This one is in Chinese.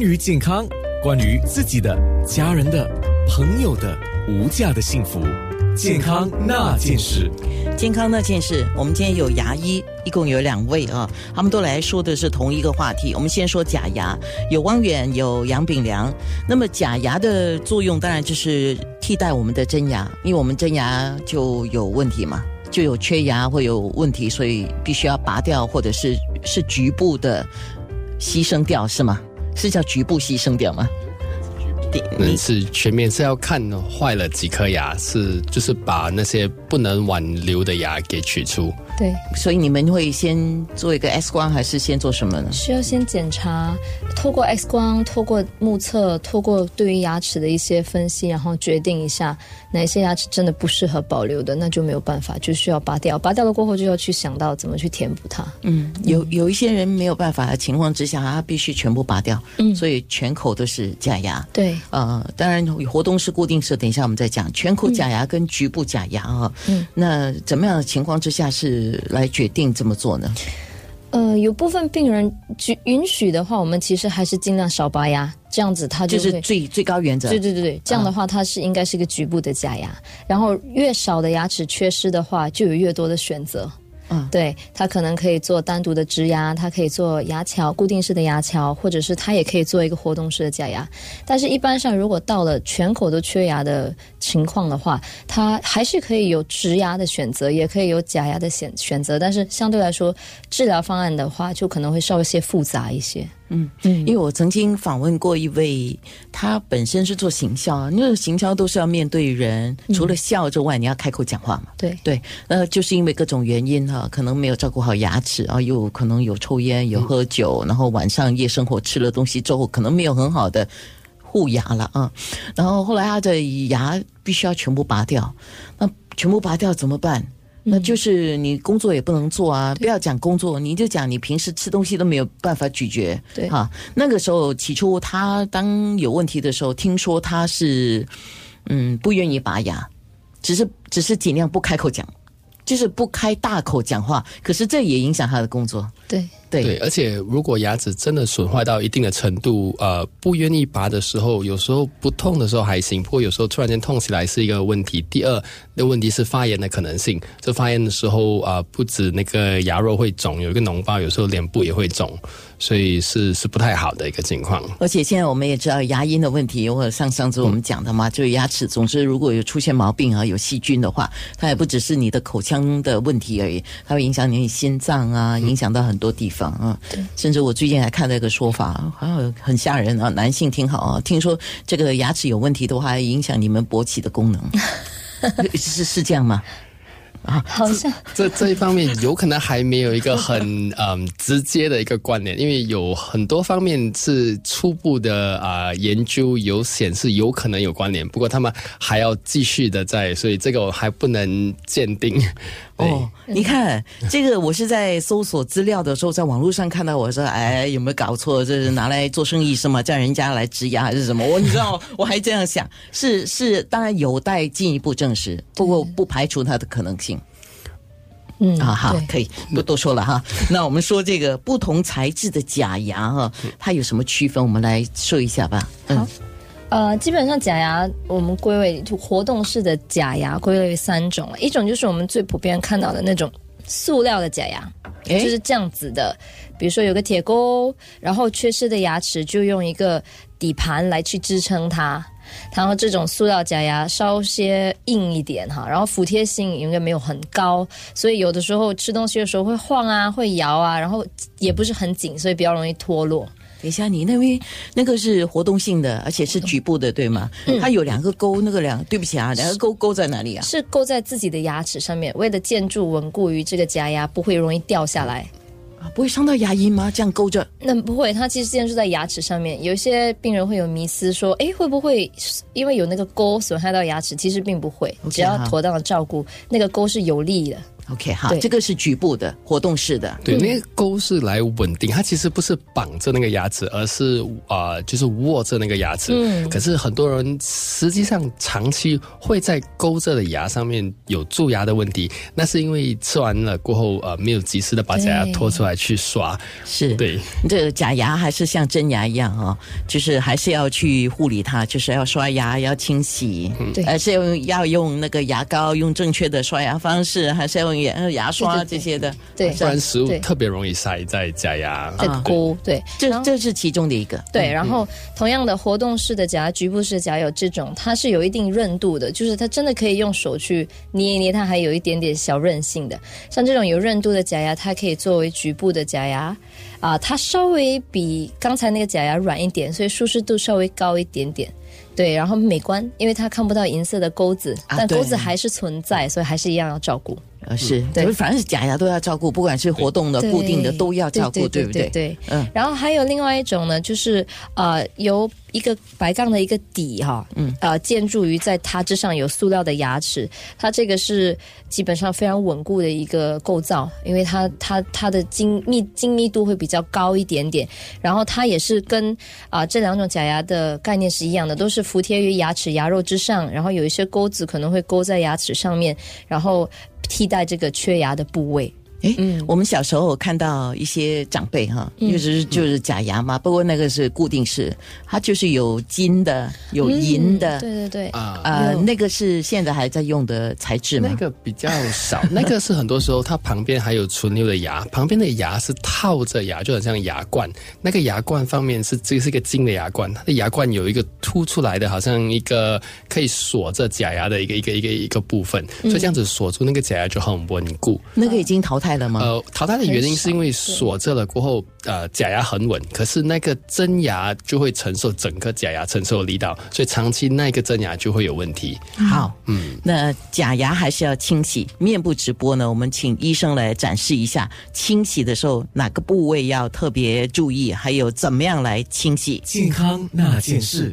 关于健康，关于自己的、家人的、朋友的无价的幸福，健康那件事。健康那件事，我们今天有牙医，一共有两位啊，他们都来说的是同一个话题。我们先说假牙，有汪远，有杨炳良。那么假牙的作用，当然就是替代我们的真牙，因为我们真牙就有问题嘛，就有缺牙或有问题，所以必须要拔掉，或者是是局部的牺牲掉，是吗？是叫局部牺牲掉吗？嗯是全面是要看坏了几颗牙，是就是把那些不能挽留的牙给取出。对，所以你们会先做一个 X 光，还是先做什么呢？需要先检查，透过 X 光，透过目测，透过对于牙齿的一些分析，然后决定一下哪些牙齿真的不适合保留的，那就没有办法，就需要拔掉。拔掉了过后，就要去想到怎么去填补它。嗯，有有一些人没有办法的情况之下，他必须全部拔掉，嗯所以全口都是假牙。对，呃，当然活动是、固定式，等一下我们再讲。全口假牙跟局部假牙啊，嗯，那怎么样的情况之下是来决定这么做呢？呃，有部分病人允允许的话，我们其实还是尽量少拔牙，这样子它就就是。最最高原则。对对对对，这样的话它是应该是一个局部的假牙，然后越少的牙齿缺失的话，就有越多的选择。嗯对，它可能可以做单独的植牙，它可以做牙桥固定式的牙桥，或者是它也可以做一个活动式的假牙。但是，一般上如果到了全口都缺牙的情况的话，它还是可以有植牙的选择，也可以有假牙的选选择。但是相对来说，治疗方案的话，就可能会稍微些复杂一些。嗯嗯，因为我曾经访问过一位，他本身是做行销啊，那个行销都是要面对人，除了笑之外，你要开口讲话嘛。对对，那就是因为各种原因哈、可能没有照顾好牙齿啊，又可能有抽烟、有喝酒，然后晚上夜生活吃了东西之后，可能没有很好的护牙了啊。然后后来他的牙必须要全部拔掉，那全部拔掉怎么办？那就是你工作也不能做啊！不要讲工作，你就讲你平时吃东西都没有办法咀嚼，对哈。那个时候起初他当有问题的时候，听说他是嗯不愿意拔牙，只是只是尽量不开口讲，就是不开大口讲话。可是这也影响他的工作，对，对对，而且如果牙齿真的损坏到一定的程度，呃，不愿意拔的时候，有时候不痛的时候还行，不过有时候突然间痛起来是一个问题。第二，那问题是发炎的可能性。这发炎的时候啊、呃不止那个牙肉会肿，有一个脓包，有时候脸部也会肿，所以是是不太好的一个情况。而且现在我们也知道牙龈的问题，或者像上次我们讲的嘛，就是牙齿，总之如果有出现毛病啊，有细菌的话，它也不只是你的口腔的问题而已，它会影响你心脏啊，影响到很多地方啊。甚至我最近还看到一个说法，好像很吓人啊，男性听好啊，听说这个牙齿有问题的话，还影响你们勃起的功能，是是这样吗？啊好像这这一方面有可能还没有一个很 嗯直接的一个关联，因为有很多方面是初步的啊、研究有显示有可能有关联，不过他们还要继续的在，所以这个我还不能鉴定。对哦，你看这个，我是在搜索资料的时候，在网络上看到，我说，哎，有没有搞错？这是拿来做生意是吗？叫人家来植牙还是什么？我你知道，我还这样想，是 是，当然有待进一步证实，不过不排除它的可能性。嗯啊，好，可以不多说了哈。那我们说这个不同材质的假牙哈，它有什么区分？我们来说一下吧。嗯好呃，基本上假牙我们归为就活动式的假牙归类为三种，一种就是我们最普遍看到的那种塑料的假牙，诶就是这样子的，比如说有个铁钩，然后缺失的牙齿就用一个底盘来去支撑它。然后这种塑料假牙稍些硬一点哈，然后服帖性应该没有很高，所以有的时候吃东西的时候会晃啊，会摇啊，然后也不是很紧，所以比较容易脱落。等一下，你那边那个是活动性的，而且是局部的，对吗？它有两个钩，那个两，对不起啊，两个钩钩在哪里啊？是勾在自己的牙齿上面，为了建筑稳固于这个假牙，不会容易掉下来。啊，不会伤到牙龈吗？这样勾着？那不会，它其实建筑在牙齿上面。有一些病人会有迷思，说，诶，会不会因为有那个钩损害到牙齿？其实并不会只要妥当的照顾，那个钩是有利的。OK，好，这个是局部的活动式的。对，那个钩是来稳定，它其实不是绑着那个牙齿，而是啊、呃就是握着那个牙齿。嗯。可是很多人实际上长期会在勾着的牙上面有蛀牙的问题，那是因为吃完了过后呃没有及时的把假牙拖出来去刷。是，对，这个假牙还是像真牙一样哦，就是还是要去护理它，就是要刷牙，要清洗，对。还是用要用那个牙膏，用正确的刷牙方式，还是要用牙牙刷这些的。对不然食物特别容易塞在假牙。对，这这是其中的一个。对，然后同样的活动式的假牙、局部式的假牙有这种，它是有一定韧度的，就是它真的可以用手去捏一捏，它还有一点点小韧性的。像这种有韧度的假牙，它可以作为局部的假牙，啊、它稍微比刚才那个假牙软一点，所以舒适度稍微高一点点。对，然后美观，因为它看不到银色的钩子，但钩子还是存在，所以还是一样要照顾。呃，是，对。就是反正是假牙都要照顾，不管是活动的、固定的都要照顾，对不对？对，嗯。然后还有另外一种呢，就是呃，由一个白杠的一个底哈，嗯，呃，建筑于在它之上有塑料的牙齿，它这个是基本上非常稳固的一个构造，因为它它它的精密精密度会比较高一点点，然后它也是跟啊、这两种假牙的概念是一样的，都是服贴于牙齿牙肉之上，然后有一些钩子可能会勾在牙齿上面，然后替代这个缺牙的部位。诶，我们小时候看到一些长辈哈，就是就是假牙嘛，不过那个是固定式，它就是有金的，有银的，嗯对对对，啊呃，那个是现在还在用的材质吗？那个比较少，那个是很多时候它旁边还有存留的牙，旁边的牙是套着牙，就很像牙冠。那个牙冠方面是这个是一个金的牙冠，它的牙冠有一个凸出来的，好像一个可以锁着假牙的一个一个一个一个部分，所以这样子锁住那个假牙就很稳固。那个已经淘汰了吗？呃，淘汰的原因是因为锁着了过后，呃，假牙很稳，可是那个真牙就会承受整个假牙承受的力道，所以长期那个真牙就会有问题。好，嗯，那假牙还是要清洗。面部直播呢，我们请医生来展示一下，清洗的时候哪个部位要特别注意，还有怎么样来清洗。健康那件事。